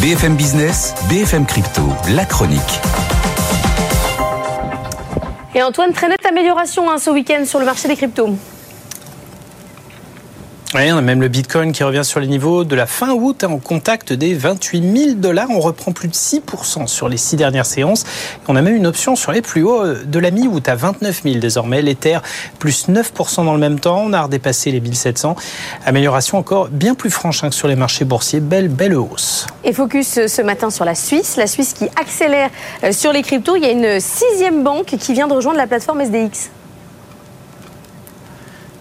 BFM Business, BFM Crypto, la chronique. Et Antoine, très nette amélioration hein, ce week-end sur le marché des cryptos. On a même le Bitcoin qui revient sur les niveaux de la fin août hein, en contact des 28 000 dollars. On reprend plus de 6% sur les six dernières séances. On a même une option sur les plus hauts de la mi-août à 29 000 désormais. L'Ether plus 9% dans le même temps. On a redépassé les 1700. Amélioration encore bien plus franche hein, que sur les marchés boursiers. Belle, belle hausse. Et focus ce matin sur la Suisse. La Suisse qui accélère euh, sur les cryptos. Il y a une sixième banque qui vient de rejoindre la plateforme SDX.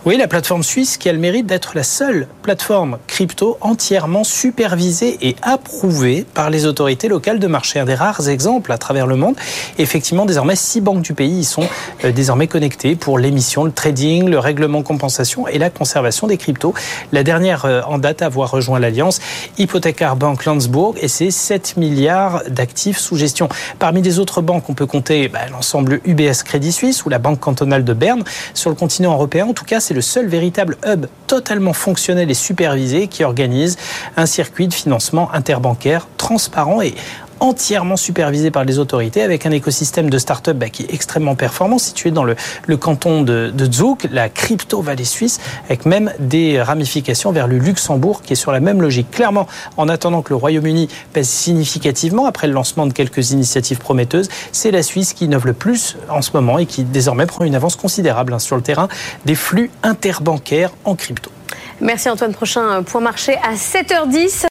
Oui, la plateforme suisse qui a le mérite d'être la seule plateforme crypto entièrement supervisée et approuvée par les autorités locales de marché. Un des rares exemples à travers le monde. Effectivement, désormais, six banques du pays y sont euh, désormais connectées pour l'émission, le trading, le règlement compensation et la conservation des cryptos. La dernière euh, en date à avoir rejoint l'alliance, Hypothécaire Bank Landsbourg et ses 7 milliards d'actifs sous gestion. Parmi les autres banques, on peut compter bah, l'ensemble UBS Crédit Suisse ou la Banque cantonale de Berne. Sur le continent européen, en tout cas, c'est le seul véritable hub totalement fonctionnel et supervisé qui organise un circuit de financement interbancaire transparent et entièrement supervisé par les autorités avec un écosystème de start-up bah, qui est extrêmement performant, situé dans le, canton de, de la crypto-vallée suisse, avec même des ramifications vers le Luxembourg qui est sur la même logique. Clairement, en attendant que le Royaume-Uni pèse significativement après le lancement de quelques initiatives prometteuses, c'est la Suisse qui innove le plus en ce moment et qui désormais prend une avance considérable hein, sur le terrain des flux interbancaires en crypto. Merci Antoine. Prochain point marché à 7h10.